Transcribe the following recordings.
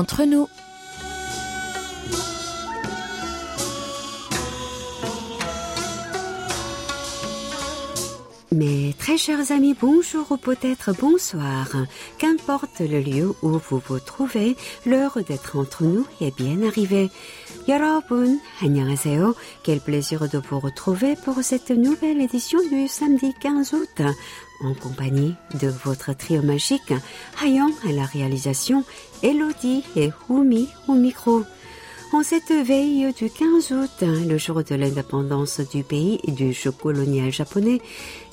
entre nous. Mes très chers amis, bonjour ou peut-être bonsoir. Qu'importe le lieu où vous vous trouvez, l'heure d'être entre nous est bien arrivée. 여러분, 안녕하세요. Quel plaisir de vous retrouver pour cette nouvelle édition du samedi 15 août. En compagnie de votre trio magique, Hayan à la réalisation, Elodie et Humi au micro. En cette veille du 15 août, le jour de l'indépendance du pays et du jeu colonial japonais,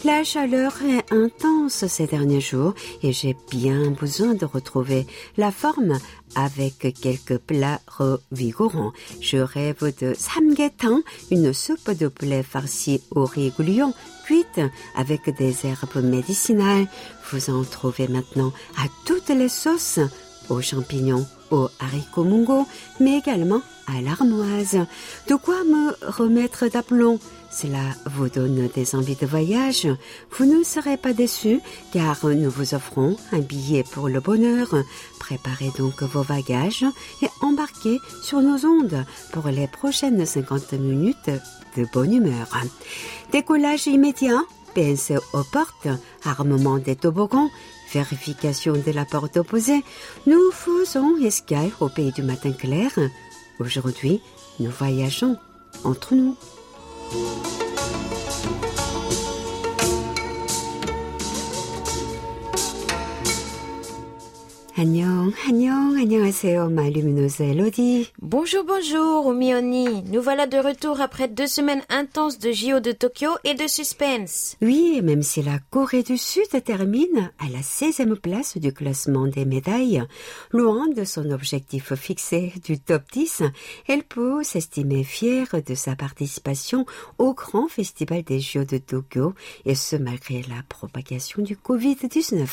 la chaleur est intense ces derniers jours et j'ai bien besoin de retrouver la forme avec quelques plats revigorants. Je rêve de samgyetang, une soupe de poulet farcie au riz goulion, cuite avec des herbes médicinales. Vous en trouvez maintenant à toutes les sauces aux champignons, aux haricots mungo, mais également à l'armoise. De quoi me remettre d'aplomb? Cela vous donne des envies de voyage? Vous ne serez pas déçus car nous vous offrons un billet pour le bonheur. Préparez donc vos bagages et embarquez sur nos ondes pour les prochaines 50 minutes de bonne humeur. Décollage immédiat, pince aux portes, armement des toboggans, vérification de la porte opposée, nous faisons escale au pays du matin clair. Aujourd'hui, nous voyageons entre nous. Bonjour, bonjour, Omioni. Nous voilà de retour après deux semaines intenses de JO de Tokyo et de suspense. Oui, même si la Corée du Sud termine à la 16e place du classement des médailles, loin de son objectif fixé du top 10, elle peut s'estimer fière de sa participation au grand festival des JO de Tokyo, et ce malgré la propagation du Covid-19.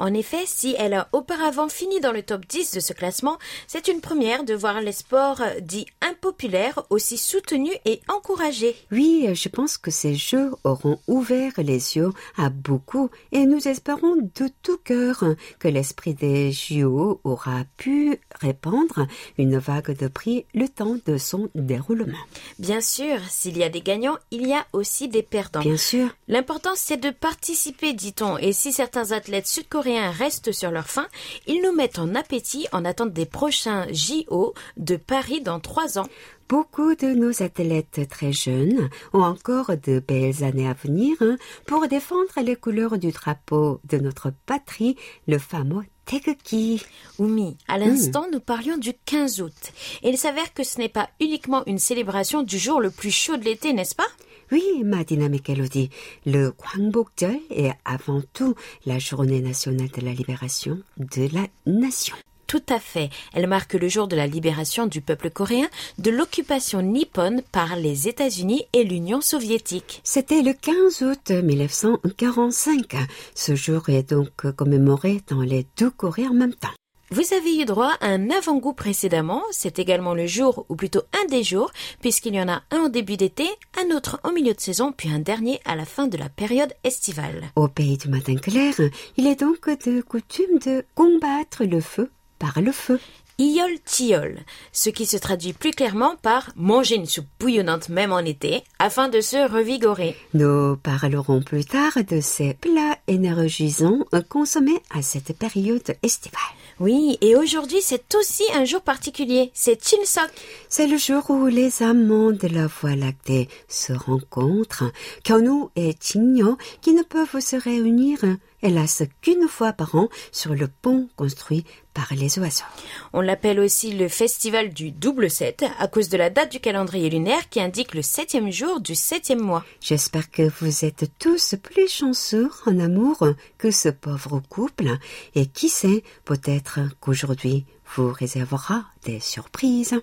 En effet, si elle a auparavant fini dans le top 10 de ce classement, c'est une première de voir les sports dits impopulaires aussi soutenus et encouragés. Oui, je pense que ces Jeux auront ouvert les yeux à beaucoup et nous espérons de tout cœur que l'esprit des JO aura pu répandre une vague de prix le temps de son déroulement. Bien sûr, s'il y a des gagnants, il y a aussi des perdants. Bien sûr. L'important c'est de participer, dit-on, et si certains athlètes sud-coréens restent sur leur faim, ils nous mettent en appétit en attente des prochains JO de Paris dans trois ans. Beaucoup de nos athlètes très jeunes ont encore de belles années à venir hein, pour défendre les couleurs du drapeau de notre patrie, le fameux Tegeki. Oumi, à l'instant, nous parlions du 15 août. Et il s'avère que ce n'est pas uniquement une célébration du jour le plus chaud de l'été, n'est-ce pas? Oui, ma dynamique Elodie, le Gwangbokjeol est avant tout la journée nationale de la libération de la nation. Tout à fait. Elle marque le jour de la libération du peuple coréen de l'occupation nippone par les États-Unis et l'Union soviétique. C'était le 15 août 1945. Ce jour est donc commémoré dans les deux Corées en même temps. Vous avez eu droit à un avant-goût précédemment, c'est également le jour, ou plutôt un des jours, puisqu'il y en a un au début d'été, un autre en milieu de saison, puis un dernier à la fin de la période estivale. Au pays du matin clair, il est donc de coutume de combattre le feu par le feu. Iol tiol, ce qui se traduit plus clairement par manger une soupe bouillonnante même en été, afin de se revigorer. Nous parlerons plus tard de ces plats énergisants consommés à cette période estivale. Oui, et aujourd'hui c'est aussi un jour particulier, c'est Chinsok. C'est le jour où les amants de la Voie lactée se rencontrent, Kyonu et Chinyo, qui ne peuvent se réunir hélas qu'une fois par an sur le pont construit par les oiseaux. On l'appelle aussi le festival du double 7 à cause de la date du calendrier lunaire qui indique le septième jour du septième mois. J'espère que vous êtes tous plus chanceux en amour que ce pauvre couple et qui sait, peut-être qu'aujourd'hui vous réservera des surprises.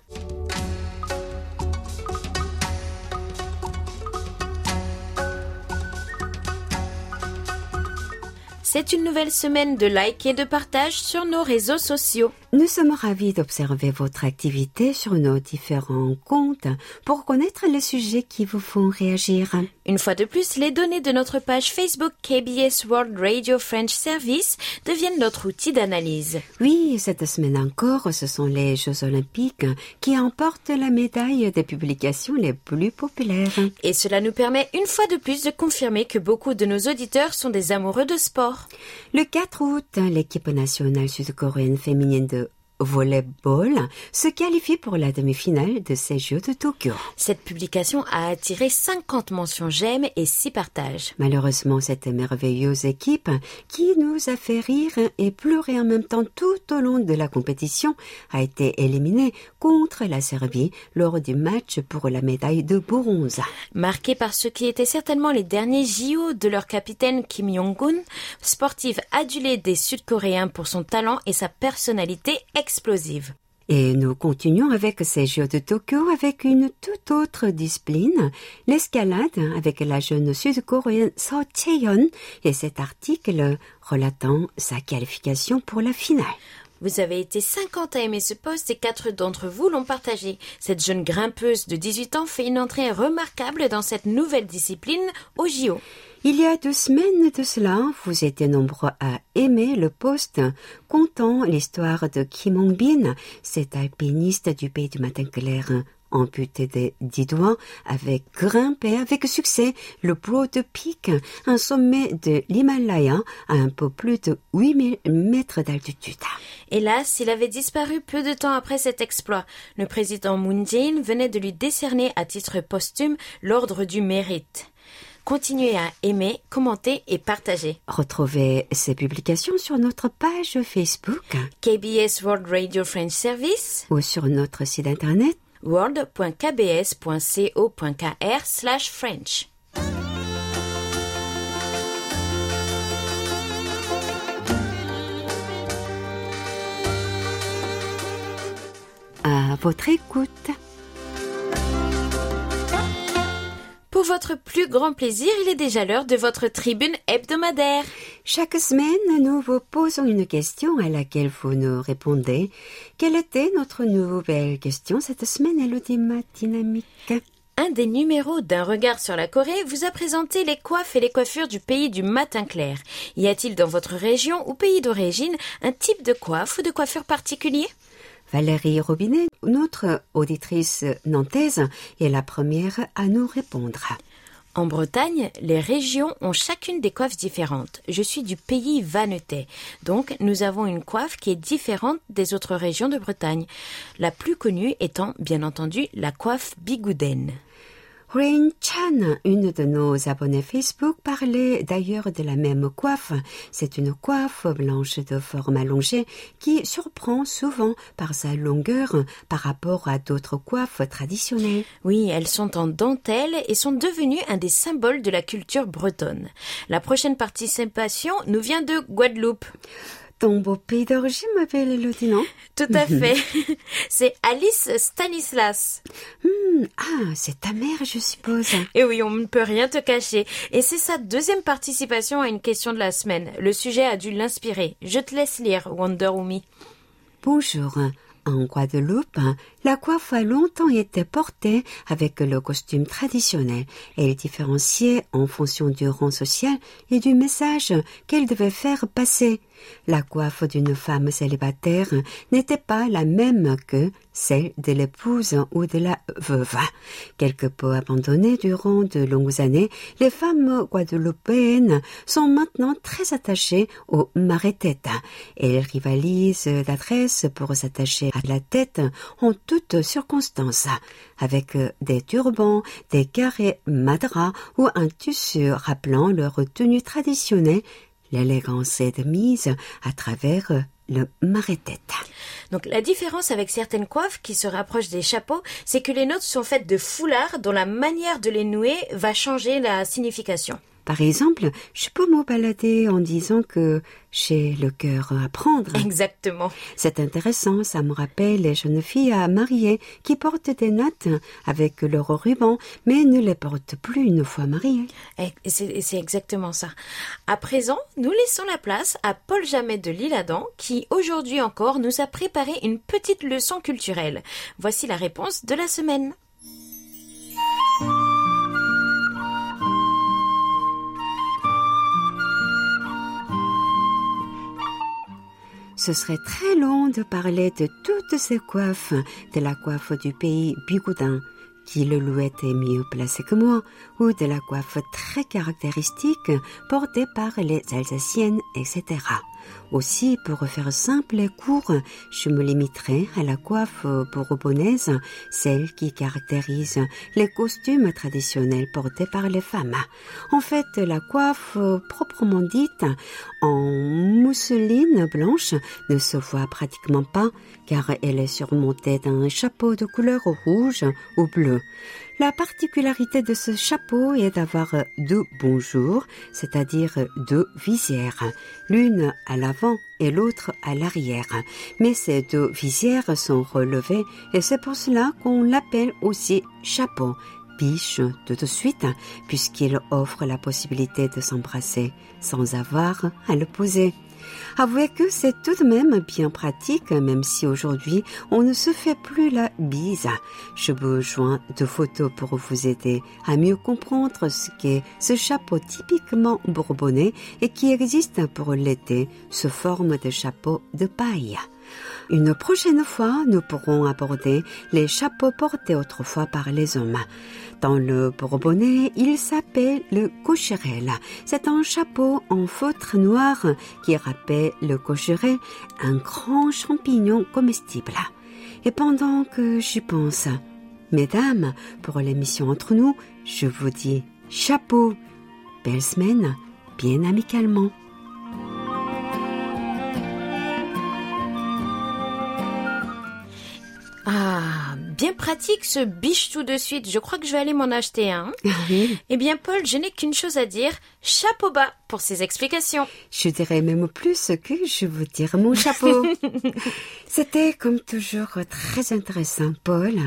C'est une nouvelle semaine de like et de partage sur nos réseaux sociaux. Nous sommes ravis d'observer votre activité sur nos différents comptes pour connaître les sujets qui vous font réagir. Une fois de plus, les données de notre page Facebook KBS World Radio French Service deviennent notre outil d'analyse. Oui, cette semaine encore, ce sont les Jeux olympiques qui emportent la médaille des publications les plus populaires. Et cela nous permet une fois de plus de confirmer que beaucoup de nos auditeurs sont des amoureux de sport. Le 4 août, l'équipe nationale sud-coréenne féminine de volleyball se qualifie pour la demi-finale de ces Jeux de Tokyo. Cette publication a attiré 50 mentions j'aime et 6 partages. Malheureusement, cette merveilleuse équipe qui nous a fait rire et pleurer en même temps tout au long de la compétition a été éliminée contre la Serbie lors du match pour la médaille de bronze. Marquée par ce qui était certainement les derniers JO de leur capitaine Kim Jong-un, sportive adulée des Sud-Coréens pour son talent et sa personnalité explosive. Et nous continuons avec ces Jeux de Tokyo avec une toute autre discipline, l'escalade avec la jeune sud-coréenne So Chae-yeon et cet article relatant sa qualification pour la finale. Vous avez été 50 à aimer ce poste et 4 d'entre vous l'ont partagé. Cette jeune grimpeuse de 18 ans fait une entrée remarquable dans cette nouvelle discipline au JO. Il y a deux semaines de cela, vous étiez nombreux à aimer le poste contant l'histoire de Kim Hong-bin, cet alpiniste du pays du matin clair amputé des dix doigts, avait grimpé avec succès le Broad Peak, un sommet de l'Himalaya à un peu plus de 8000 mètres d'altitude. Hélas, il avait disparu peu de temps après cet exploit. Le président Moon Jae-in venait de lui décerner à titre posthume l'ordre du mérite. Continuez à aimer, commenter et partager. Retrouvez ces publications sur notre page Facebook KBS World Radio French Service ou sur notre site internet world.kbs.co.kr French. À votre écoute. Pour votre plus grand plaisir, il est déjà l'heure de votre tribune hebdomadaire. Chaque semaine, nous vous posons une question à laquelle vous nous répondez. Quelle était notre nouvelle question cette semaine, Elodie Dynamique Un des numéros d'un regard sur la Corée vous a présenté les coiffes et les coiffures du pays du matin clair. Y a-t-il dans votre région ou pays d'origine un type de coiffe ou de coiffure particulier? Valérie Robinet, notre auditrice nantaise, est la première à nous répondre. En Bretagne, les régions ont chacune des coiffes différentes. Je suis du pays vannetais, donc nous avons une coiffe qui est différente des autres régions de Bretagne. La plus connue étant, bien entendu, la coiffe bigoudaine. Rain Chan, une de nos abonnés Facebook, parlait d'ailleurs de la même coiffe. C'est une coiffe blanche de forme allongée qui surprend souvent par sa longueur par rapport à d'autres coiffes traditionnelles. Oui, elles sont en dentelle et sont devenues un des symboles de la culture bretonne. La prochaine participation nous vient de Guadeloupe. Ton beau pays d'origine m'appelle Elodie, non? Tout à fait. C'est Alice Stanislas. Hmm, ah, c'est ta mère, je suppose. Et oui, on ne peut rien te cacher. Et c'est sa deuxième participation à une question de la semaine. Le sujet a dû l'inspirer. Je te laisse lire, Wonder Woman. Bonjour. En Guadeloupe, la coiffe a longtemps été portée avec le costume traditionnel. Elle est différenciée en fonction du rang social et du message qu'elle devait faire passer. La coiffe d'une femme célibataire n'était pas la même que celle de l'épouse ou de la veuve. Quelque peu abandonnées durant de longues années, les femmes guadeloupéennes sont maintenant très attachées aux marais-têtes. Elles rivalisent d'adresse pour s'attacher à la tête en toutes circonstances, avec des turbans, des carrés madras ou un tissu rappelant leur tenue traditionnelle L'élégance est mise à travers le marais-tête. Donc la différence avec certaines coiffes qui se rapprochent des chapeaux, c'est que les nôtres sont faites de foulards dont la manière de les nouer va changer la signification. Par exemple, je peux me balader en disant que j'ai le cœur à prendre. Exactement. C'est intéressant, ça me rappelle les jeunes filles à marier qui portent des nattes avec leur ruban, mais ne les portent plus une fois mariées. C'est exactement ça. À présent, nous laissons la place à Paul Jamet de Lille-Adam qui, aujourd'hui encore, nous a préparé une petite leçon culturelle. Voici la réponse de la semaine. Ce serait très long de parler de toutes ces coiffes, de la coiffe du pays Bigoudin, qui le louait est mieux placé que moi, ou de la coiffe très caractéristique portée par les Alsaciennes, etc. Aussi, pour faire simple et court, je me limiterai à la coiffe bourbonnaise, celle qui caractérise les costumes traditionnels portés par les femmes. En fait, la coiffe proprement dite, en mousseline blanche, ne se voit pratiquement pas car elle est surmontée d'un chapeau de couleur rouge ou bleu. La particularité de ce chapeau est d'avoir deux bonjours, c'est-à-dire deux visières, l'une à l'avant et l'autre à l'arrière. Mais ces deux visières sont relevées et c'est pour cela qu'on l'appelle aussi chapeau biche tout de suite, puisqu'il offre la possibilité de s'embrasser sans avoir à le poser. Avouez que c'est tout de même bien pratique, même si aujourd'hui on ne se fait plus la bise. Je vous joins de photos pour vous aider à mieux comprendre ce qu'est ce chapeau typiquement bourbonnais et qui existe pour l'été sous forme de chapeau de paille. Une prochaine fois, nous pourrons aborder les chapeaux portés autrefois par les hommes. Dans le Bourbonnais, il s'appelle le cocherel. C'est un chapeau en feutre noir qui rappelle le cocheret, un grand champignon comestible. Et pendant que j'y pense, mesdames, pour l'émission entre nous, je vous dis chapeau, belle semaine, bien amicalement. Pratique ce biche tout de suite. Je crois que je vais aller m'en acheter un. Eh bien, Paul, je n'ai qu'une chose à dire. Chapeau bas pour ces explications. Je dirais même plus que je vous dire mon chapeau. C'était comme toujours très intéressant, Paul.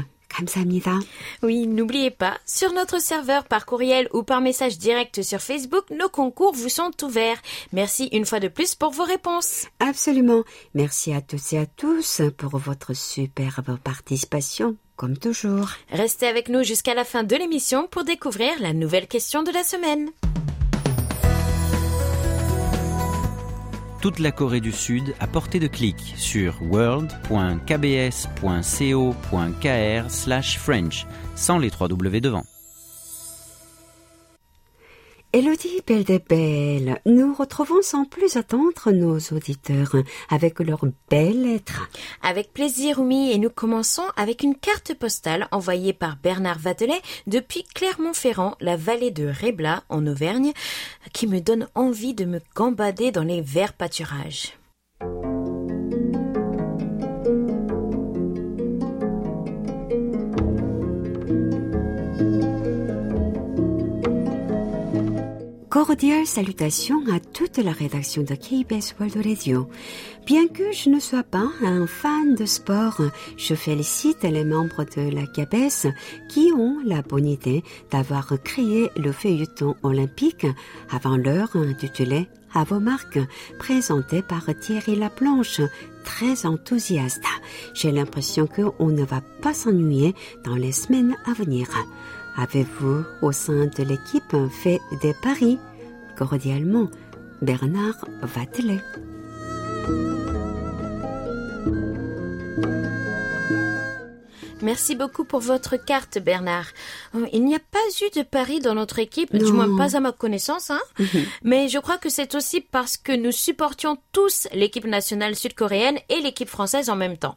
Oui, n'oubliez pas, sur notre serveur par courriel ou par message direct sur Facebook, nos concours vous sont ouverts. Merci une fois de plus pour vos réponses. Absolument. Merci à tous et à tous pour votre superbe participation, comme toujours. Restez avec nous jusqu'à la fin de l'émission pour découvrir la nouvelle question de la semaine. toute la Corée du Sud à portée de clic sur world.kbs.co.kr/french sans les trois W devant. Elodie Belle des Belles, nous retrouvons sans plus attendre nos auditeurs avec leurs belles lettres. Avec plaisir, oui, et nous commençons avec une carte postale envoyée par Bernard Vatelet depuis Clermont-Ferrand, la vallée de Rébla, en Auvergne, qui me donne envie de me gambader dans les verts pâturages. Cordiales salutations à toute la rédaction de KBS World Radio. Bien que je ne sois pas un fan de sport, je félicite les membres de la KBS qui ont la bonne idée d'avoir créé le feuilleton olympique avant l'heure intitulé à vos marques, présenté par Thierry Laplanche, très enthousiaste. J'ai l'impression qu'on ne va pas s'ennuyer dans les semaines à venir. Avez-vous, au sein de l'équipe, fait des paris Cordialement, Bernard Vatelet. Merci beaucoup pour votre carte, Bernard. Euh, il n'y a pas eu de paris dans notre équipe, du moins pas à ma connaissance, hein. Mhm. Mais je crois que c'est aussi parce que nous supportions tous l'équipe nationale sud-coréenne et l'équipe française en même temps.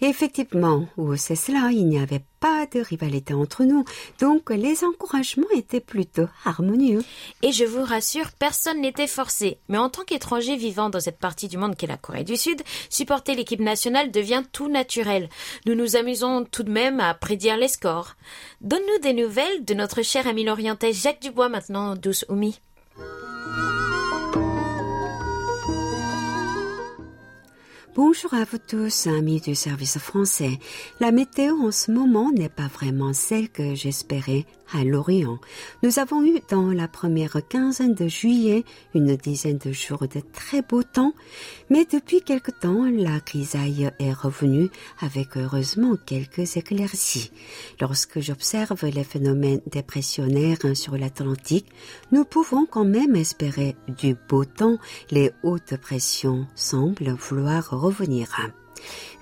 Effectivement, c'est cela, il n'y avait pas de rivalité entre nous, donc les encouragements étaient plutôt harmonieux. Et je vous rassure, personne n'était forcé. Mais en tant qu'étranger vivant dans cette partie du monde qu'est la Corée du Sud, supporter l'équipe nationale devient tout naturel. Nous nous amusons tout de même à prédire les scores. Donne-nous des nouvelles de notre cher ami l'orientais Jacques Dubois maintenant, douce Oumi. Bonjour à vous tous, amis du service français. La météo en ce moment n'est pas vraiment celle que j'espérais à l'Orient. Nous avons eu dans la première quinzaine de juillet une dizaine de jours de très beau temps, mais depuis quelque temps, la grisaille est revenue avec heureusement quelques éclaircies. Lorsque j'observe les phénomènes dépressionnaires sur l'Atlantique, nous pouvons quand même espérer du beau temps. Les hautes pressions semblent vouloir revenir.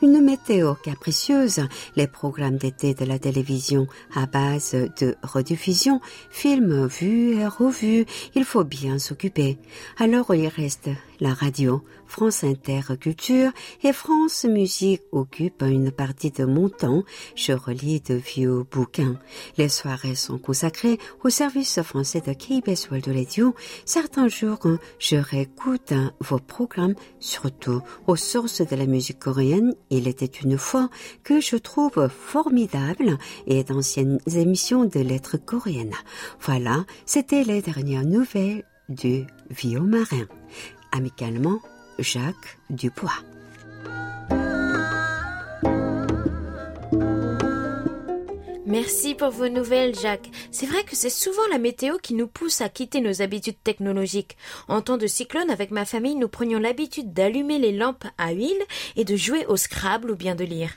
Une météo capricieuse, les programmes d'été de la télévision à base de rediffusion, films vus et revus, il faut bien s'occuper. Alors il reste la radio, France Inter Culture et France Musique occupent une partie de mon temps. Je relis de vieux bouquins. Les soirées sont consacrées au service français de KBS World Radio. Certains jours, je réécoute vos programmes, surtout aux sources de la musique coréenne. Il était une fois que je trouve formidable et d'anciennes émissions de lettres coréennes. Voilà, c'était les dernières nouvelles du vieux marin. Amicalement, Jacques Dubois. Merci pour vos nouvelles, Jacques. C'est vrai que c'est souvent la météo qui nous pousse à quitter nos habitudes technologiques. En temps de cyclone, avec ma famille, nous prenions l'habitude d'allumer les lampes à huile et de jouer au Scrabble ou bien de lire.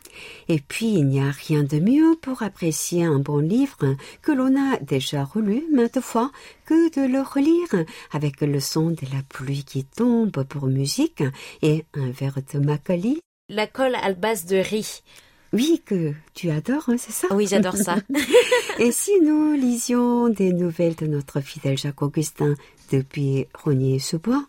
Et puis, il n'y a rien de mieux pour apprécier un bon livre que l'on a déjà relu maintes fois que de le relire avec le son de la pluie qui tombe pour musique et un verre de Macaulay. La colle à base de riz. Oui, que tu adores, hein, c'est ça Oui, j'adore ça. Et si nous lisions des nouvelles de notre fidèle Jacques Augustin depuis Rognier-sous-Bois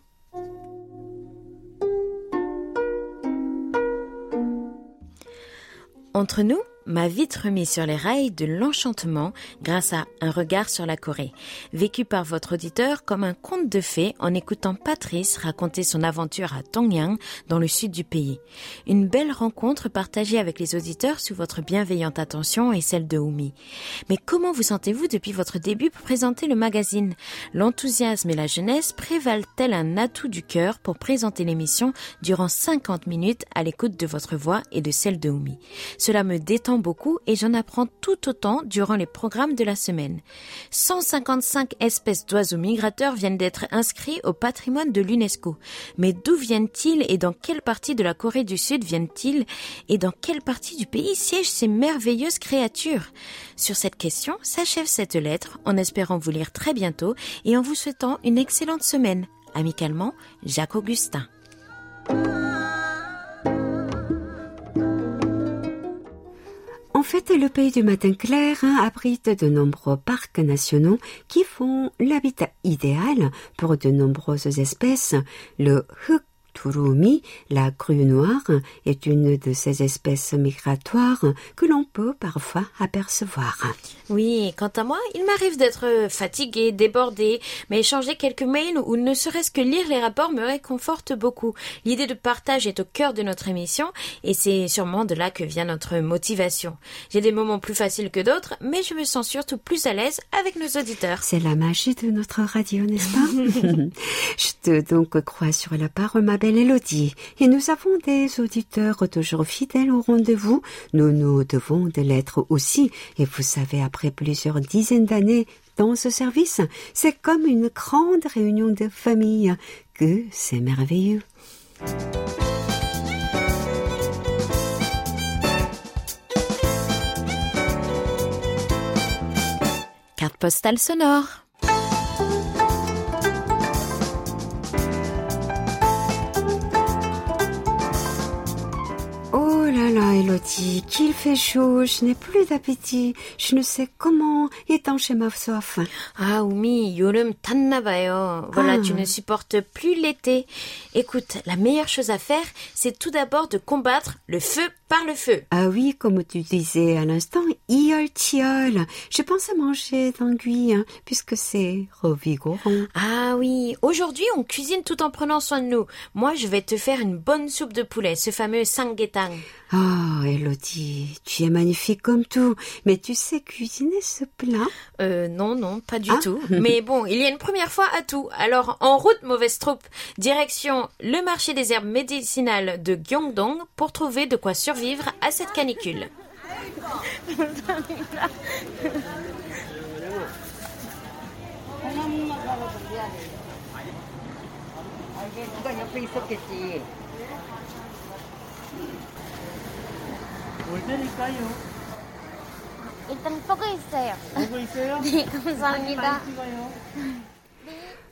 Entre nous, m'a vite remis sur les rails de l'enchantement grâce à Un regard sur la Corée, vécu par votre auditeur comme un conte de fées en écoutant Patrice raconter son aventure à Tongyang dans le sud du pays. Une belle rencontre partagée avec les auditeurs sous votre bienveillante attention et celle de Oumi. Mais comment vous sentez-vous depuis votre début pour présenter le magazine? L'enthousiasme et la jeunesse prévalent-elles un atout du cœur pour présenter l'émission durant 50 minutes à l'écoute de votre voix et de celle de Oumi? Cela me détend beaucoup et j'en apprends tout autant durant les programmes de la semaine. 155 espèces d'oiseaux migrateurs viennent d'être inscrits au patrimoine de l'UNESCO. Mais d'où viennent-ils et dans quelle partie de la Corée du Sud viennent-ils et dans quelle partie du pays siègent ces merveilleuses créatures? Sur cette question s'achève cette lettre en espérant vous lire très bientôt et en vous souhaitant une excellente semaine. Amicalement, Jacques Augustin. En fait, le pays du matin clair abrite de nombreux parcs nationaux qui font l'habitat idéal pour de nombreuses espèces. Turumi, la grue noire, est une de ces espèces migratoires que l'on peut parfois apercevoir. Oui, quant à moi, il m'arrive d'être fatigué, débordé, mais échanger quelques mails ou ne serait-ce que lire les rapports me réconforte beaucoup. L'idée de partage est au cœur de notre émission et c'est sûrement de là que vient notre motivation. J'ai des moments plus faciles que d'autres, mais je me sens surtout plus à l'aise avec nos auditeurs. C'est la magie de notre radio, n'est-ce pas? Je te donc crois sur la parole, ma belle Elodie. Et nous avons des auditeurs toujours fidèles au rendez-vous. Nous nous devons de l'être aussi. Et vous savez, après plusieurs dizaines d'années dans ce service, c'est comme une grande réunion de famille que c'est merveilleux. Carte postale sonore. Oh là là, Elodie, qu'il fait chaud, je n'ai plus d'appétit. Je ne sais comment étancher ma soif. Ah, Oumi, 요름 탔나 봐요. Voilà, Ah. tu ne supportes plus l'été. Écoute, la meilleure chose à faire, c'est tout d'abord de combattre le feu par le feu. Ah oui, comme tu disais à l'instant, iol Je pense à manger d'anguille, hein, puisque c'est revigorant. Ah oui, aujourd'hui on cuisine tout en prenant soin de nous. Moi je vais te faire une bonne soupe de poulet, ce fameux sangetang. Oh, Elodie, tu es magnifique comme tout, mais tu sais cuisiner ce plat? Euh, non, non, pas du Ah. tout. Mais bon, il y a une première fois à tout. Alors, en route, mauvaise troupe. Direction le marché des herbes médicinales de Gyeongdong pour trouver de quoi survivre à cette canicule.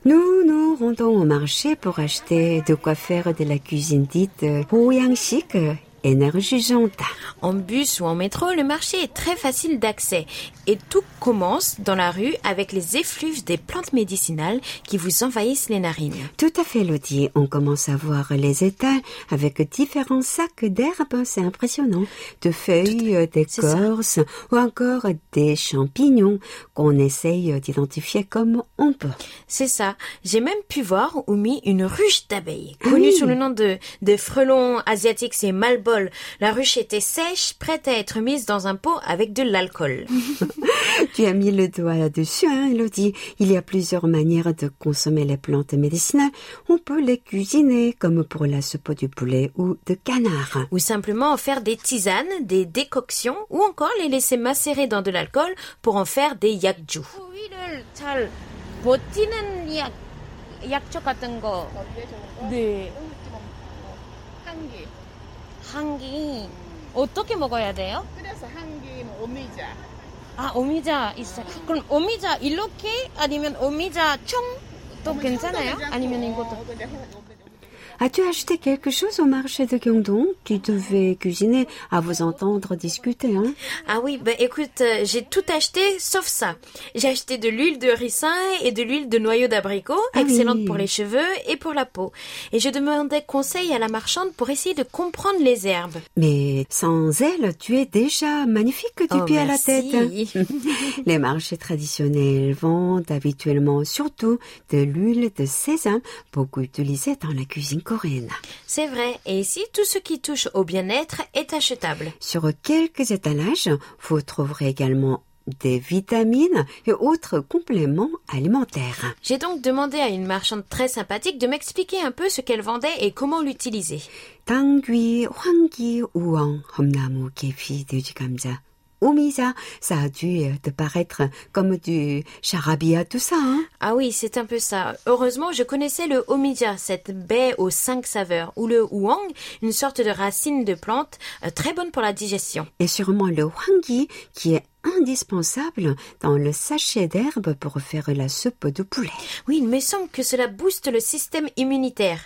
Nous nous rendons au marché pour acheter de quoi faire de la cuisine dite euh, Hoyangshik énergisante. En bus ou en métro, le marché est très facile d'accès. Et tout commence dans la rue avec les effluves des plantes médicinales qui vous envahissent les narines. Tout à fait, Lottie. On commence à voir les étals avec différents sacs d'herbes. C'est impressionnant. De feuilles, d'écorces ou encore des champignons qu'on essaye d'identifier comme on peut. C'est ça. J'ai même pu voir ou mis une ruche d'abeilles, connue sous le nom de, de frelons asiatiques, c'est malbol. La ruche était sèche, prête à être mise dans un pot avec de l'alcool. Tu as mis le doigt là-dessus, hein, Elodie. Il y a plusieurs manières de consommer les plantes médicinales. On peut les cuisiner, comme pour la soupe du poulet ou de canard. ou simplement en faire des tisanes, des décoctions, ou encore les laisser macérer dans de l'alcool pour en faire des yakju. 위를 잘 버티는 약, 약초 같은 거. 네. 한기 한기. 어떻게 먹어야 돼요? 끓여서 한기 뭐 오미자 아, 오미자 있어요. 그럼 오미자 이렇게 아니면 오미자 총도 괜찮아요? 아니면 이것도 근데 해- As-tu acheté quelque chose au marché de Gyeongdong Tu devais cuisiner à vous entendre discuter, hein? Ah oui, bah écoute, euh, j'ai tout acheté sauf ça. J'ai acheté de l'huile de ricin et de l'huile de noyau d'abricot, Ah excellente oui. pour les cheveux et pour la peau. Et je demandais conseil à la marchande pour essayer de comprendre les herbes. Mais sans elle, tu es déjà magnifique du Oh, pied à la tête. Les marchés traditionnels vendent habituellement surtout de l'huile de sésame, beaucoup utilisée dans la cuisine coréenne. C'est vrai, et ici, tout ce qui touche au bien-être est achetable. Sur quelques étalages, vous trouverez également des vitamines et autres compléments alimentaires. J'ai donc demandé à une marchande très sympathique de m'expliquer un peu ce qu'elle vendait et comment l'utiliser. 당귀, 황기, 우엉, 험나무, 계피, 돼지감자, Ça a dû euh, te paraître comme du charabia, tout ça. Hein ah oui, c'est un peu ça. Heureusement, je connaissais le Omija, cette baie aux cinq saveurs, ou le huang, une sorte de racine de plante euh, très bonne pour la digestion. Et sûrement le Wangi, qui est indispensable dans le sachet d'herbe pour faire la soupe de poulet. Oui, il me semble que cela booste le système immunitaire.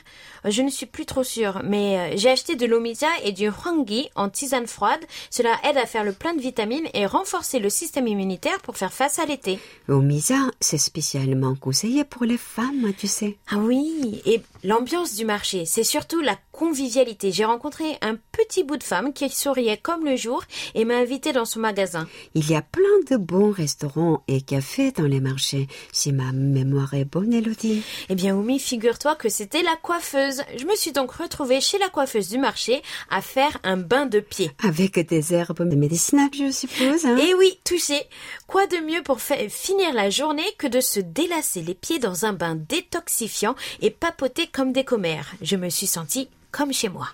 Je ne suis plus trop sûre, mais euh, j'ai acheté de l'omija et du hwangi en tisane froide. Cela aide à faire le plein de vitamines et renforcer le système immunitaire pour faire face à l'été. Omisa, c'est spécialement conseillé pour les femmes, tu sais. Ah oui, et l'ambiance du marché, c'est surtout la convivialité. J'ai rencontré un petit bout de femme qui souriait comme le jour et m'a invité dans son magasin. Il y a plein de bons restaurants et cafés dans les marchés, si ma mémoire est bonne, Elodie. Eh bien, Oumi, figure-toi que c'était la coiffeuse. Je me suis donc retrouvée chez la coiffeuse du marché à faire un bain de pied. Avec des herbes médicinales, je suppose. Hein Et oui, touché. Quoi de mieux pour finir la journée que de se délasser les pieds dans un bain détoxifiant et papoter comme des commères. Je me suis sentie comme chez moi.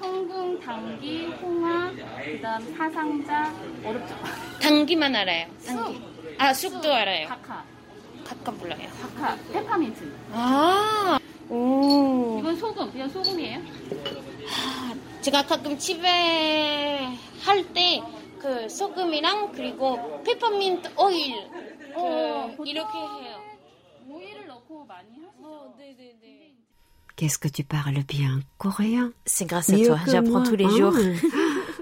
청궁, 당귀, 홍화, 그다음 사상자, 어렵죠. 당기만 알아요. 당기. 아, 쑥도 알아요. 카카, 카카 몰라요. 카카, 페퍼민트. 아, 오. 이건 소금, 그냥 소금이에요. 제가 가끔 집에 할 때 그 소금이랑 그리고 페퍼민트 오일 그 어, 이렇게 해요. Qu'est-ce que tu parles bien coréen? C'est grâce à toi, j'apprends tous les Ah. jours.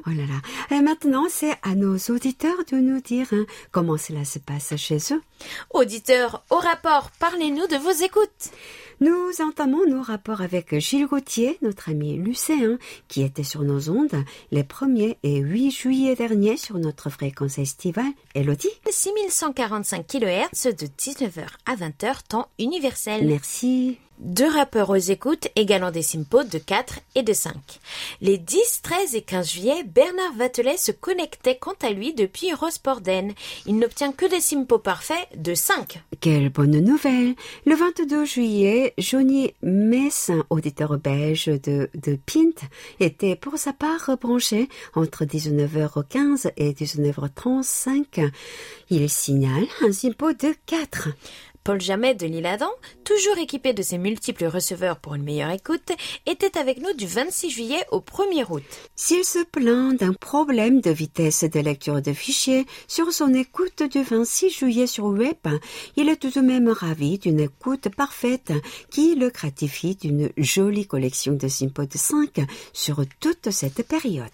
Oh là là. Et maintenant, c'est à nos auditeurs de nous dire hein, comment cela se passe chez eux. Auditeurs, au rapport, parlez-nous de vos écoutes. Nous entamons nos rapports avec Gilles Gauthier, notre ami lucéen, qui était sur nos ondes les 1er et 8 juillet dernier sur notre fréquence estivale. Elodie? 6145 kHz de 19h à 20h, temps universel. Merci. Deux rappeurs aux écoutes égalant des simpos de 4 et de 5. Les 10, 13 et 15 juillet, Bernard Vatelet se connectait quant à lui depuis Rosporden. Il n'obtient que des simpos parfaits de 5. Quelle bonne nouvelle Le 22 juillet, Johnny Messin, auditeur belge de, de Pint, était pour sa part branché entre 19h15 et 19h35. Il signale un simpo de 4. Paul Jamet de l'île Adam, toujours équipé de ses multiples receveurs pour une meilleure écoute, était avec nous du 26 juillet au 1er août. S'il se plaint d'un problème de vitesse de lecture de fichiers sur son écoute du 26 juillet sur web, il est tout de même ravi d'une écoute parfaite qui le gratifie d'une jolie collection de Simpo de 5 sur toute cette période.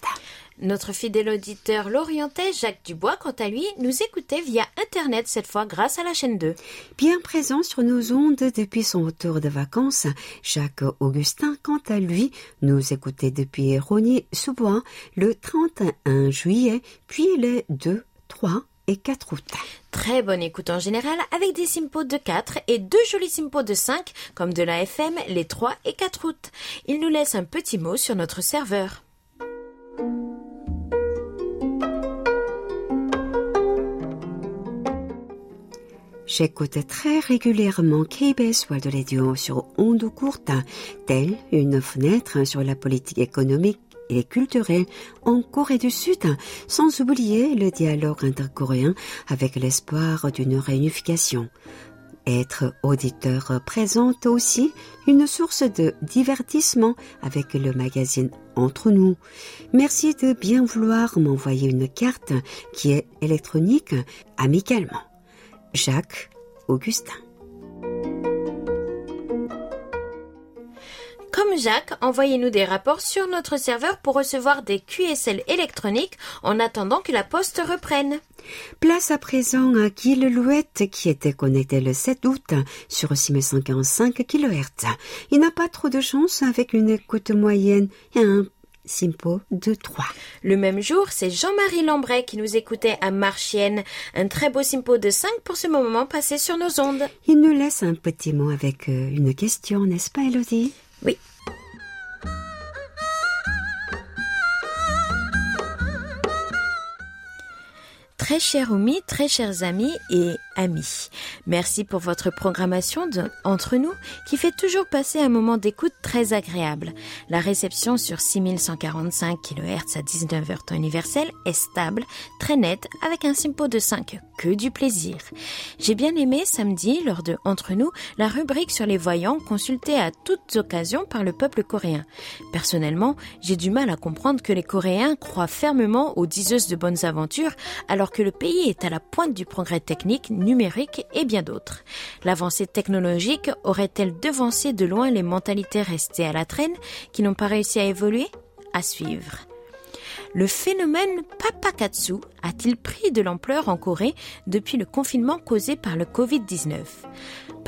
Notre fidèle auditeur l'orientais Jacques Dubois, quant à lui, nous écoutait via Internet cette fois grâce à la chaîne 2. Bien présent sur nos ondes depuis son retour de vacances, Jacques Augustin, quant à lui, nous écoutait depuis Rogny-sous-Bois le 31 juillet, puis les 2, 3 et 4 août. Très bonne écoute en général avec des simpos de 4 et deux jolis simpos de 5 comme de la FM les 3 et 4 août. Il nous laisse un petit mot sur notre serveur. J'écoute très régulièrement KBS World Radio sur ondes courtes, telle une fenêtre sur la politique économique et culturelle en Corée du Sud, sans oublier le dialogue intercoréen avec l'espoir d'une réunification. Être auditeur présente aussi une source de divertissement avec le magazine Entre nous. Merci de bien vouloir m'envoyer une carte qui est électronique amicalement. Jacques Augustin. Comme Jacques, envoyez-nous des rapports sur notre serveur pour recevoir des QSL électroniques en attendant que la poste reprenne. Place à présent à Gilles Louette qui était connecté le 7 août sur 6145 kHz. Il n'a pas trop de chance avec une écoute moyenne et un Simpo de 3. Le même jour, c'est Jean-Marie Lambray qui nous écoutait à Marchienne. Un très beau Simpo de 5 pour ce moment passé sur nos ondes. Il nous laisse un petit mot avec euh, une question, n'est-ce pas, Elodie? Oui. Très chers Oumi, très chers amis et amis, merci pour votre programmation de Entre nous qui fait toujours passer un moment d'écoute très agréable. La réception sur 6145 kHz à 19h temps universel est stable, très nette, avec un simpo de 5. Que du plaisir. J'ai bien aimé samedi, lors de Entre nous, la rubrique sur les voyants consultée à toutes occasions par le peuple coréen. Personnellement, j'ai du mal à comprendre que les Coréens croient fermement aux diseuses de bonnes aventures alors que le pays est à la pointe du progrès technique, numérique et bien d'autres. L'avancée technologique aurait-elle devancé de loin les mentalités restées à la traîne qui n'ont pas réussi à évoluer À suivre? Le phénomène Papakatsu a-t-il pris de l'ampleur en Corée depuis le confinement causé par le Covid-19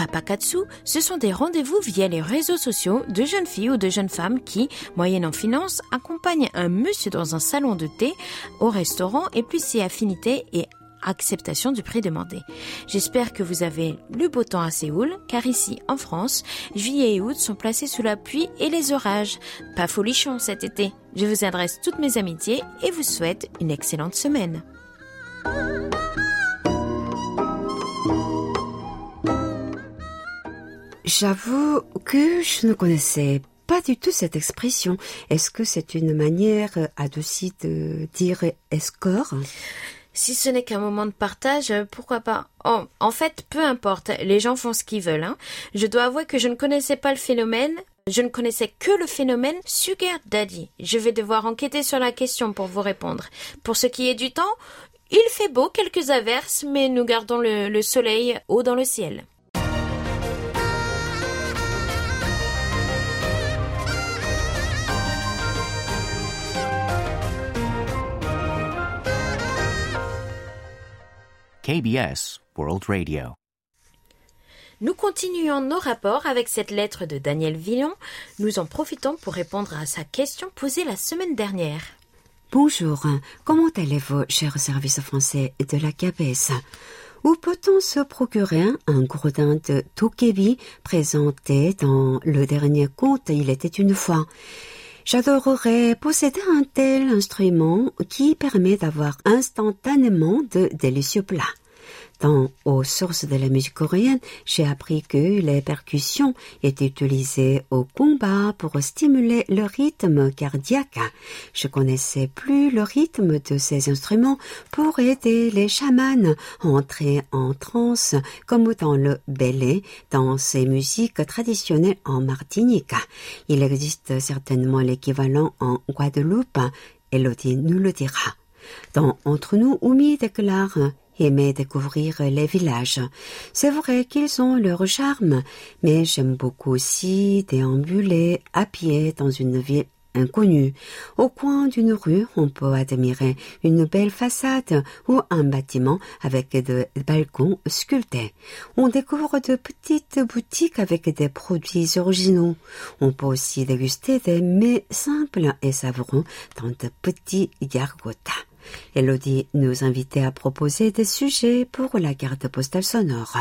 Papakatsu, ce sont des rendez-vous via les réseaux sociaux de jeunes filles ou de jeunes femmes qui, moyennant finance, accompagnent un monsieur dans un salon de thé, au restaurant et puis ses affinités et acceptation du prix demandé. J'espère que vous avez le beau temps à Séoul, car ici, en France, juillet et août sont placés sous la pluie et les orages. Pas folichon cet été. Je vous adresse toutes mes amitiés et vous souhaite une excellente semaine. J'avoue que je ne connaissais pas du tout cette expression. Est-ce que c'est une manière adoucie de dire escore Si ce n'est qu'un moment de partage, pourquoi pas? En fait, peu importe, les gens font ce qu'ils veulent. Hein. Je dois avouer que je ne connaissais pas le phénomène. Je ne connaissais que le phénomène Sugar Daddy. Je vais devoir enquêter sur la question pour vous répondre. Pour ce qui est du temps, il fait beau, quelques averses, mais nous gardons le soleil haut dans le ciel. KBS World Radio. Nous continuons nos rapports avec cette lettre de Daniel Villon. Nous en profitons pour répondre à sa question posée la semaine dernière. Bonjour, comment allez-vous, cher service français de la KBS Où peut-on se procurer un gourdin de Tokebi présenté dans le dernier conte Il était une fois? J'adorerais posséder un tel instrument qui permet d'avoir instantanément de délicieux plats. Dans Aux sources de la musique coréenne, j'ai appris que les percussions étaient utilisées au combat pour stimuler le rythme cardiaque. Je connaissais plus le rythme de ces instruments pour aider les chamans à entrer en transe, comme dans le belé, dans ces musiques traditionnelles en Martinique. Il existe certainement l'équivalent en Guadeloupe. Elodie nous le dira. Dans Entre nous, Oumi déclare aimer découvrir les villages. C'est vrai qu'ils ont leur charme, mais j'aime beaucoup aussi déambuler à pied dans une ville inconnue. Au coin d'une rue, on peut admirer une belle façade ou un bâtiment avec des balcons sculptés. On découvre de petites boutiques avec des produits originaux. On peut aussi déguster des mets simples et savoureux dans de petits gargotas. Elodie nous invitait à proposer des sujets pour la carte postale sonore.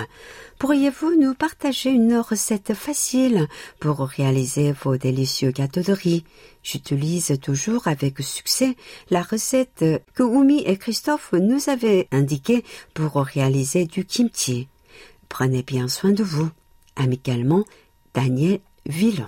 Pourriez-vous nous partager une recette facile pour réaliser vos délicieux gâteaux de riz? J'utilise toujours avec succès la recette que Oumi et Christophe nous avaient indiquée pour réaliser du kimchi. Prenez bien soin de vous. Amicalement, Daniel Villon.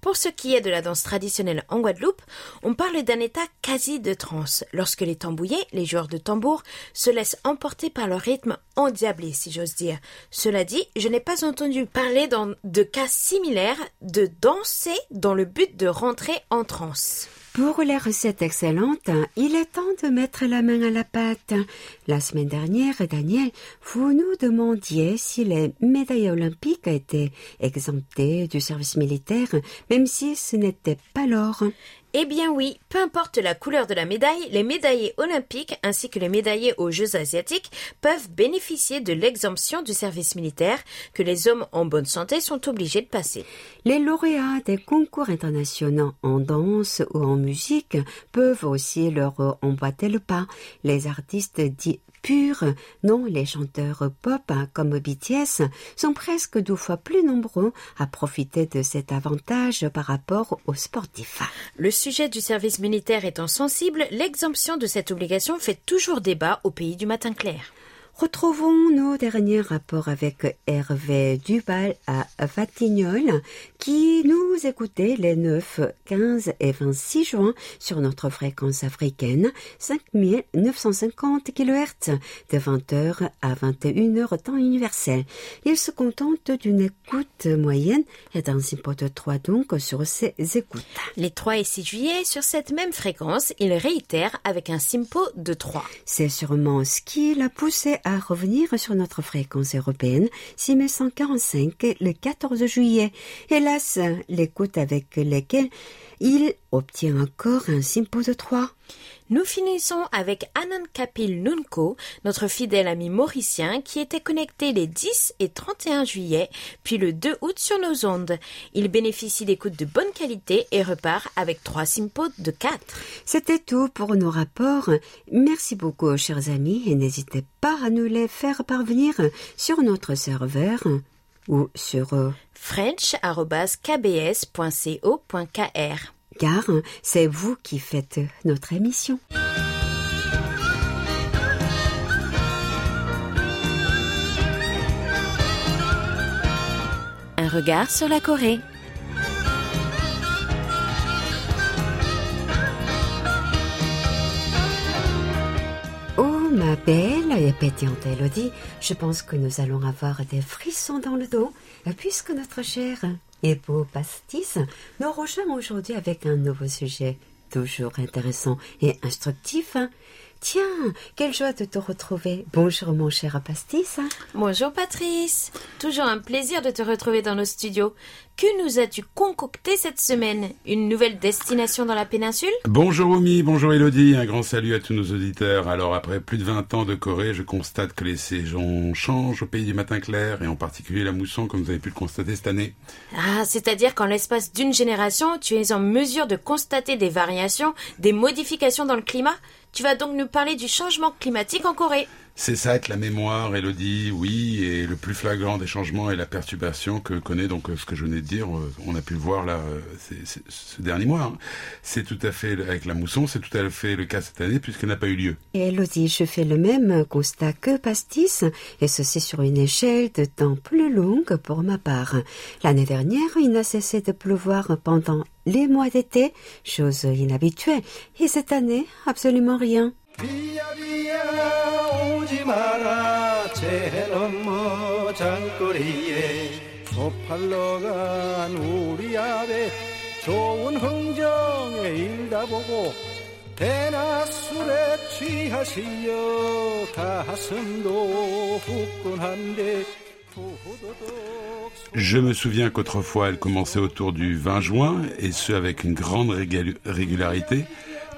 Pour ce qui est de la danse traditionnelle en Guadeloupe, on parle d'un état quasi de transe, lorsque les tambouillés, les joueurs de tambour, se laissent emporter par leur rythme endiablé, si j'ose dire. Cela dit, je n'ai pas entendu parler de cas similaires de danser dans le but de rentrer en transe. Pour les recettes excellentes, il est temps de mettre la main à la pâte. La semaine dernière, Daniel, vous nous demandiez si les médailles olympiques étaient exemptées du service militaire, même si ce n'était pas l'or. Eh bien oui, peu importe la couleur de la médaille, les médaillés olympiques ainsi que les médaillés aux Jeux asiatiques peuvent bénéficier de l'exemption du service militaire que les hommes en bonne santé sont obligés de passer. Les lauréats des concours internationaux en danse ou en musique peuvent aussi leur emboîter le pas. Les artistes dits purs, non les chanteurs pop comme BTS, sont presque deux fois plus nombreux à profiter de cet avantage par rapport aux sportifs. Le sujet du service militaire étant sensible, l'exemption de cette obligation fait toujours débat au pays du matin clair. Retrouvons nos derniers rapports avec Hervé Duval à Vatignolles, qui nous écoutait les 9, 15 et 26 juin sur notre fréquence africaine, 5950 kHz, de 20h à 21h temps universel. Il se contente d'une écoute moyenne et d'un simpo de 3 donc sur ses écoutes. Les 3 et 6 juillet, sur cette même fréquence, il réitère avec un simpo de 3. C'est sûrement ce qui l'a poussé à revenir sur notre fréquence européenne 6145 le 14 juillet. Hélas, l'écoute avec lesquelles il obtient encore un simpo de 3. Nous finissons avec Anand Kapil Nunko, notre fidèle ami mauricien qui était connecté les 10 et 31 juillet, puis le 2 août sur nos ondes. Il bénéficie d'écoutes de bonne qualité et repart avec trois simpos de 4. C'était tout pour nos rapports. Merci beaucoup, chers amis, et n'hésitez pas à nous les faire parvenir sur notre serveur ou sur french.kbs.co.kr car c'est vous qui faites notre émission. Un regard sur la Corée. Ma belle et pétillante Elodie, je pense que nous allons avoir des frissons dans le dos, puisque notre chère et beau pastis nous rejoint aujourd'hui avec un nouveau sujet, toujours intéressant et instructif. Tiens, quelle joie de te retrouver. Bonjour mon cher Pastis. Bonjour Patrice. Toujours un plaisir de te retrouver dans nos studios. Que nous as-tu concocté cette semaine? Une nouvelle destination dans la péninsule? Bonjour Omi, bonjour Elodie, un grand salut à tous nos auditeurs. Alors après plus de 20 ans de Corée, je constate que les saisons changent au pays du matin clair et en particulier la mousson comme vous avez pu le constater cette année. Ah, c'est-à-dire qu'en l'espace d'une génération, tu es en mesure de constater des variations, des modifications dans le climat? Tu vas donc nous parler du changement climatique en Corée C'est ça être la mémoire, Elodie, oui, et le plus flagrant des changements est la perturbation que connaît donc euh, ce que je venais de dire. euh, On a pu le voir là euh, ce dernier mois. hein. C'est tout à fait avec la mousson, c'est tout à fait le cas cette année puisqu'elle n'a pas eu lieu. Et Elodie, je fais le même constat que Pastis, et ceci sur une échelle de temps plus longue pour ma part. L'année dernière, il n'a cessé de pleuvoir pendant les mois d'été, chose inhabituelle, et cette année, absolument rien. 비야비야 오지 마라 제넘어 장거리에 소팔러 간 우리 아베 좋은 흥정에 일다 보고 대나 술에 취하시여 가슴도 후끈한데 후후도독 Je me souviens qu'autrefois elle commençait autour du 20 juin, et ce avec une grande régalu- régularité,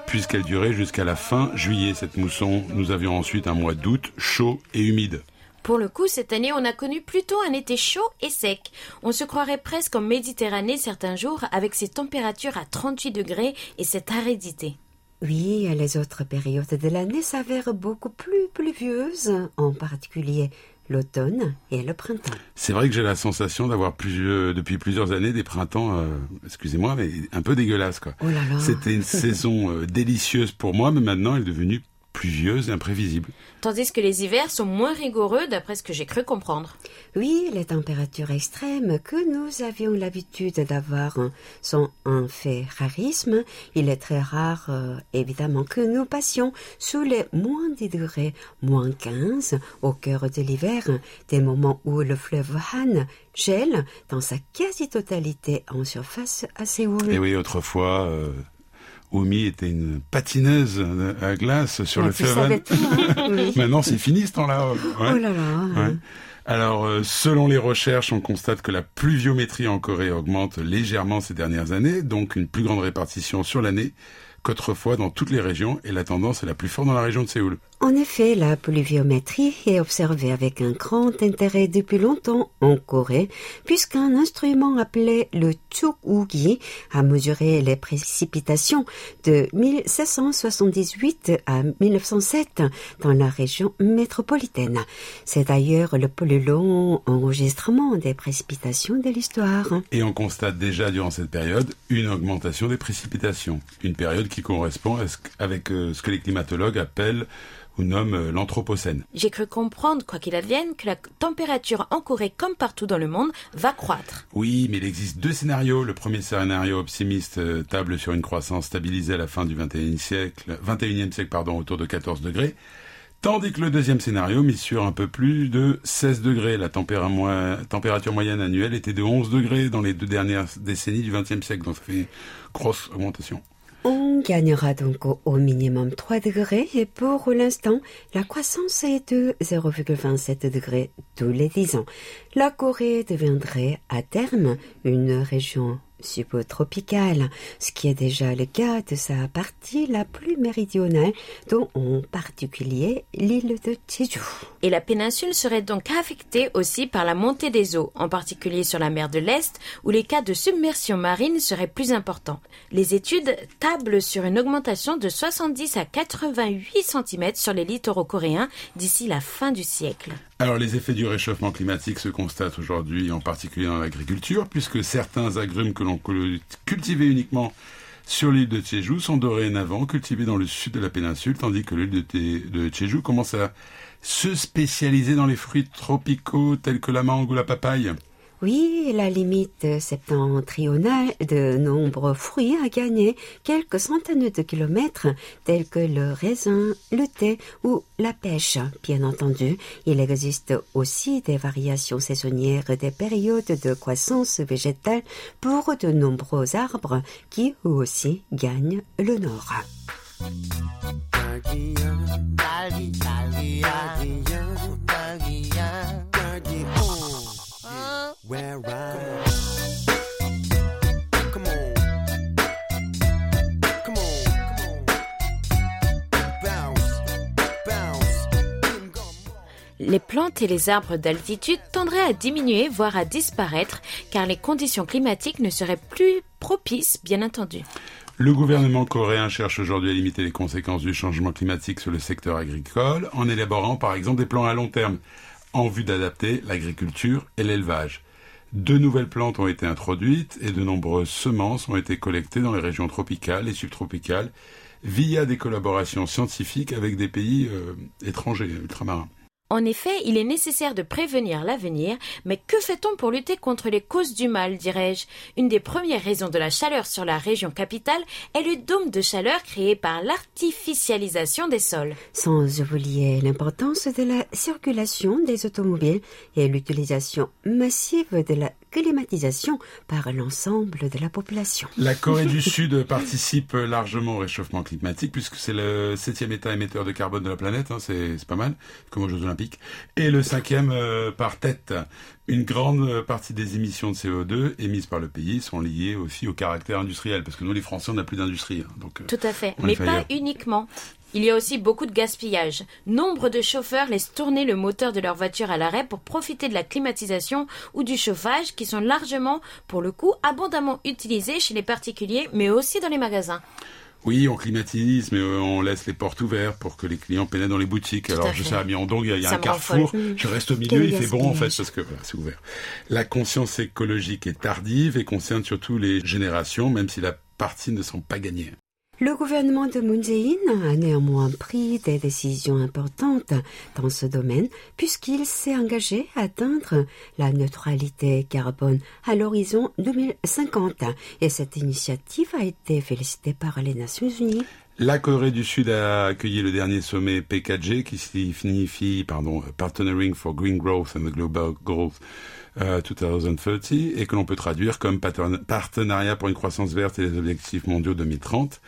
puisqu'elle durait jusqu'à la fin juillet cette mousson. Nous avions ensuite un mois d'août chaud et humide. Pour le coup, cette année, on a connu plutôt un été chaud et sec. On se croirait presque en Méditerranée certains jours avec ses températures à 38 degrés et cette aridité. Oui, les autres périodes de l'année s'avèrent beaucoup plus pluvieuses, en particulier l'automne et le printemps. C'est vrai que j'ai la sensation d'avoir plusieurs- depuis plusieurs années des printemps, euh, excusez-moi, mais un peu dégueulasses quoi. Oh là là. C'était une saison euh, délicieuse pour moi, mais maintenant elle est devenue pluvieuse et imprévisible. Tandis que les hivers sont moins rigoureux d'après ce que j'ai cru comprendre. Oui, les températures extrêmes que nous avions l'habitude d'avoir sont un fait rarisme. Il est très rare, euh, évidemment, que nous passions sous les moins 10 degrés, moins 15 au cœur de l'hiver, des moments où le fleuve Han gèle dans sa quasi-totalité en surface à Séoul. Et oui, autrefois, euh, Omi était une patineuse à glace sur Ah, le tout, hein Oui. Maintenant, c'est fini ce temps-là. ouais. Oh là là. Ouais. Alors, euh, selon les recherches, on constate que la pluviométrie en Corée augmente légèrement ces dernières années, donc une plus grande répartition sur l'année qu'autrefois dans toutes les régions, et la tendance est la plus forte dans la région de Séoul. En effet, la pluviométrie est observée avec un grand intérêt depuis longtemps en Corée, puisqu'un instrument appelé le Chugugi a mesuré les précipitations de 1778 à 1907 dans la région métropolitaine. C'est d'ailleurs le plus long enregistrement des précipitations de l'histoire. Et on constate déjà durant cette période une augmentation des précipitations, une période qui correspond avec euh, ce que les climatologues appellent ou nomment euh, l'anthropocène. J'ai cru comprendre, quoi qu'il advienne, que la température en Corée, comme partout dans le monde, va croître. Oui, mais il existe deux scénarios. Le premier scénario optimiste euh, table sur une croissance stabilisée à la fin du 21e siècle, 21e siècle pardon, autour de 14 degrés. Tandis que le deuxième scénario mise sur un peu plus de 16 degrés. La température moyenne annuelle était de 11 degrés dans les deux dernières décennies du 20e siècle. Donc ça fait une grosse augmentation. On gagnera donc au, minimum 3 degrés et pour l'instant, la croissance est de 0,27 degrés tous les 10 ans. La Corée deviendrait à terme une région subtropicale, ce qui est déjà le cas de sa partie la plus méridionale, dont en particulier l'île de Jeju. Et la péninsule serait donc affectée aussi par la montée des eaux, en particulier sur la mer de l'Est, où les cas de submersion marine seraient plus importants. Les études tablent sur une augmentation de 70 à 88 cm sur les littoraux coréens d'ici la fin du siècle. Alors les effets du réchauffement climatique se constatent aujourd'hui en particulier dans l'agriculture puisque certains agrumes que l'on cultivait uniquement sur l'île de Jeju sont dorénavant cultivés dans le sud de la péninsule tandis que l'île de, Jeju commence à se spécialiser dans les fruits tropicaux tels que la mangue ou la papaye. Oui, la limite septentrionale de nombreux fruits a gagné quelques centaines de kilomètres, tels que le raisin, le thé ou la pêche. Bien entendu, il existe aussi des variations saisonnières des périodes de croissance végétale pour de nombreux arbres qui aussi gagnent le nord. Les plantes et les arbres d'altitude tendraient à diminuer, voire à disparaître, car les conditions climatiques ne seraient plus propices, bien entendu. Le gouvernement coréen cherche aujourd'hui à limiter les conséquences du changement climatique sur le secteur agricole en élaborant par exemple des plans à long terme en vue d'adapter l'agriculture et l'élevage. Deux nouvelles plantes ont été introduites et de nombreuses semences ont été collectées dans les régions tropicales et subtropicales via des collaborations scientifiques avec des pays euh, étrangers, ultramarins. En effet, il est nécessaire de prévenir l'avenir, mais que fait-on pour lutter contre les causes du mal, dirais-je? Une des premières raisons de la chaleur sur la région capitale est le dôme de chaleur créé par l'artificialisation des sols. Sans oublier l'importance de la circulation des automobiles et l'utilisation massive de la climatisation par l'ensemble de la population. La Corée du Sud participe largement au réchauffement climatique puisque c'est le septième État émetteur de carbone de la planète, hein, c'est c'est pas mal, comme aux Jeux Olympiques, et le cinquième euh, par tête. Une grande partie des émissions de CO2 émises par le pays sont liées aussi au caractère industriel, parce que nous les Français on n'a plus d'industrie, hein, donc euh, Tout à fait, mais pas ailleurs. uniquement. Il y a aussi beaucoup de gaspillage. Nombre de chauffeurs laissent tourner le moteur de leur voiture à l'arrêt pour profiter de la climatisation ou du chauffage qui sont largement, pour le coup, abondamment utilisés chez les particuliers, mais aussi dans les magasins. Oui, on climatise, mais euh, on laisse les portes ouvertes pour que les clients pénètrent dans les boutiques. Alors, je sais, à Miandong, il y a, Ça un carrefour. folle. Je reste au milieu, Quel il fait bon, en fait, parce que voilà, c'est ouvert. La conscience écologique est tardive et concerne surtout les générations, même si la partie ne sont pas gagnées. Le gouvernement de Moon Jae-in a néanmoins pris des décisions importantes dans ce domaine puisqu'il s'est engagé à atteindre la neutralité carbone à l'horizon 2050 et cette initiative a été félicitée par les Nations Unies. La Corée du Sud a accueilli le dernier sommet PKG, qui signifie pardon, Partnering for Green Growth and the Global Growth euh, 2030, et que l'on peut traduire comme partenariat pour une croissance verte et les objectifs mondiaux 2030.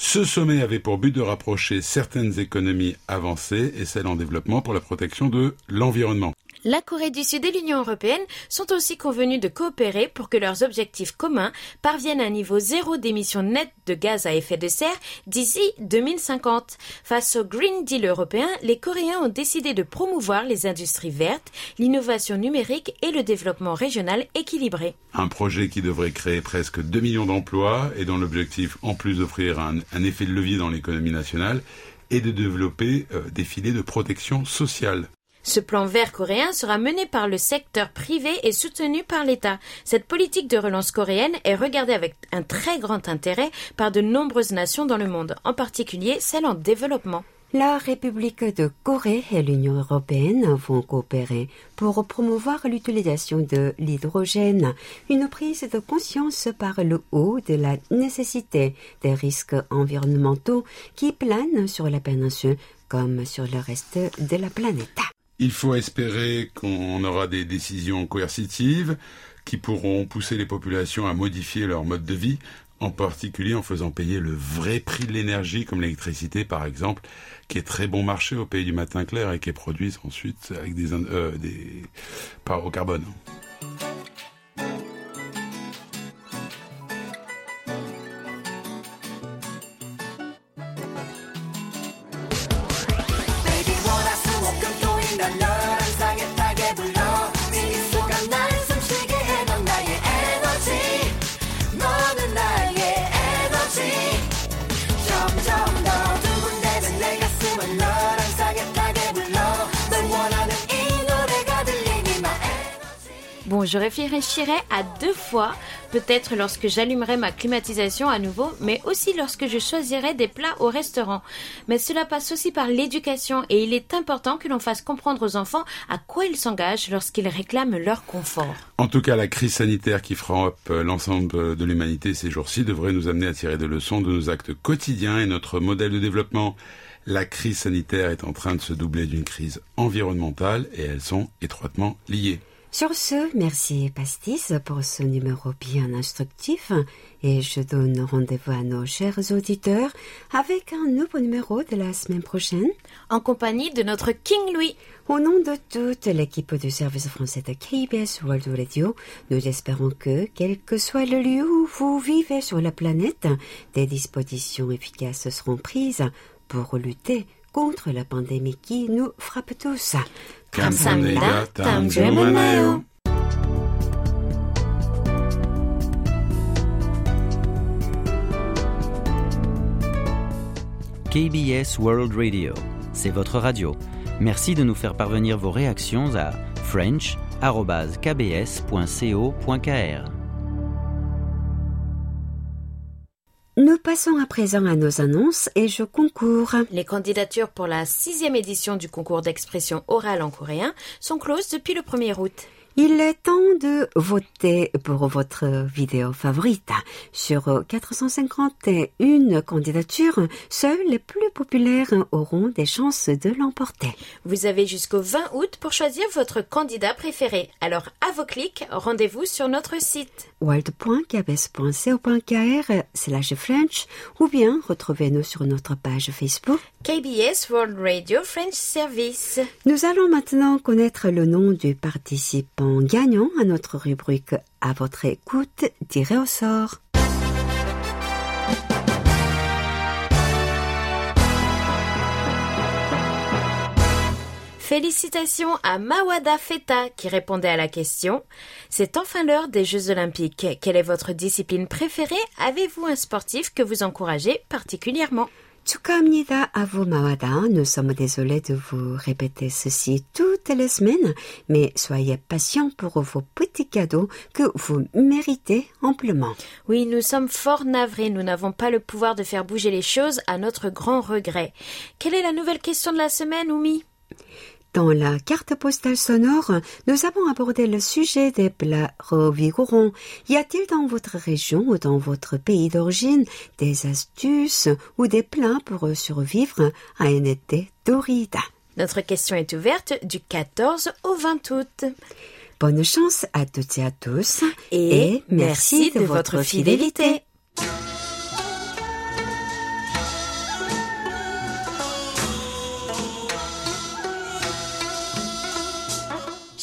Ce sommet avait pour but de rapprocher certaines économies avancées et celles en développement pour la protection de l'environnement. La Corée du Sud et l'Union européenne sont aussi convenus de coopérer pour que leurs objectifs communs parviennent à un niveau zéro d'émissions nettes de gaz à effet de serre d'ici 2050. Face au Green Deal européen, les Coréens ont décidé de promouvoir les industries vertes, l'innovation numérique et le développement régional équilibré. Un projet qui devrait créer presque 2 millions d'emplois et dont l'objectif, en plus d'offrir un, effet de levier dans l'économie nationale, est de développer euh, des filets de protection sociale. Ce plan vert coréen sera mené par le secteur privé et soutenu par l'État. Cette politique de relance coréenne est regardée avec un très grand intérêt par de nombreuses nations dans le monde, en particulier celles en développement. La République de Corée et l'Union européenne vont coopérer pour promouvoir l'utilisation de l'hydrogène, une prise de conscience par le haut de la nécessité des risques environnementaux qui planent sur la péninsule comme sur le reste de la planète. Il faut espérer qu'on aura des décisions coercitives qui pourront pousser les populations à modifier leur mode de vie, en particulier en faisant payer le vrai prix de l'énergie, comme l'électricité par exemple, qui est très bon marché au pays du matin clair et qui est produite ensuite avec des, euh, des par au carbone. Je réfléchirai à deux fois, peut-être lorsque j'allumerai ma climatisation à nouveau, mais aussi lorsque je choisirai des plats au restaurant. Mais cela passe aussi par l'éducation et il est important que l'on fasse comprendre aux enfants à quoi ils s'engagent lorsqu'ils réclament leur confort. En tout cas, la crise sanitaire qui frappe euh, l'ensemble de l'humanité ces jours-ci devrait nous amener à tirer des leçons de nos actes quotidiens et notre modèle de développement. La crise sanitaire est en train de se doubler d'une crise environnementale et elles sont étroitement liées. Sur ce, merci Pastis pour ce numéro bien instructif et je donne rendez-vous à nos chers auditeurs avec un nouveau numéro de la semaine prochaine. En compagnie de notre King Louis. Au nom de toute l'équipe du service français de KBS World Radio, nous espérons que, quel que soit le lieu où vous vivez sur la planète, des dispositions efficaces seront prises pour lutter contre la pandémie qui nous frappe tous. 감사합니다. 다음 주에 만나요. KBS World Radio, c'est votre radio. Merci de nous faire parvenir vos réactions à french.kbs.co.kr. Nous passons à présent à nos annonces et je concours. Les candidatures pour la sixième édition du concours d'expression orale en coréen sont closes depuis le 1er août. Il est temps de voter pour votre vidéo favorite. Sur 451 candidatures, seules les plus populaires auront des chances de l'emporter. Vous avez jusqu'au 20 août pour choisir votre candidat préféré. Alors, à vos clics, rendez-vous sur notre site. world.kbs.co.kr slash French ou bien retrouvez-nous sur notre page Facebook. KBS World Radio French Service. Nous allons maintenant connaître le nom du participant gagnant à notre rubrique à votre écoute tiré au sort. Félicitations à Mawada Feta qui répondait à la question. C'est enfin l'heure des Jeux Olympiques. Quelle est votre discipline préférée? Avez-vous un sportif que vous encouragez particulièrement? Tsukamnida à vous, Mawada. Nous sommes désolés de vous répéter ceci toutes les semaines, mais soyez patients pour vos petits cadeaux que vous méritez amplement. Oui, nous sommes fort navrés. Nous n'avons pas le pouvoir de faire bouger les choses à notre grand regret. Quelle est la nouvelle question de la semaine, Oumi? Dans la carte postale sonore, nous avons abordé le sujet des plats revigorants. Y a-t-il dans votre région ou dans votre pays d'origine des astuces ou des plats pour survivre à un été torride? Notre question est ouverte du 14 au 20 août. Bonne chance à toutes et à tous Et, merci de votre fidélité.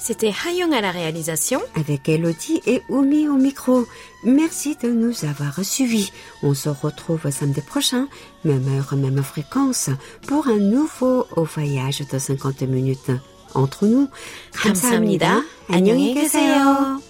C'était Hayong à la réalisation. Avec Elodie et Oumi au micro. Merci de nous avoir suivis. On se retrouve samedi prochain, même heure, même fréquence, pour un nouveau voyage de 50 minutes. Entre nous, 감사합니다. 안녕히 계세요.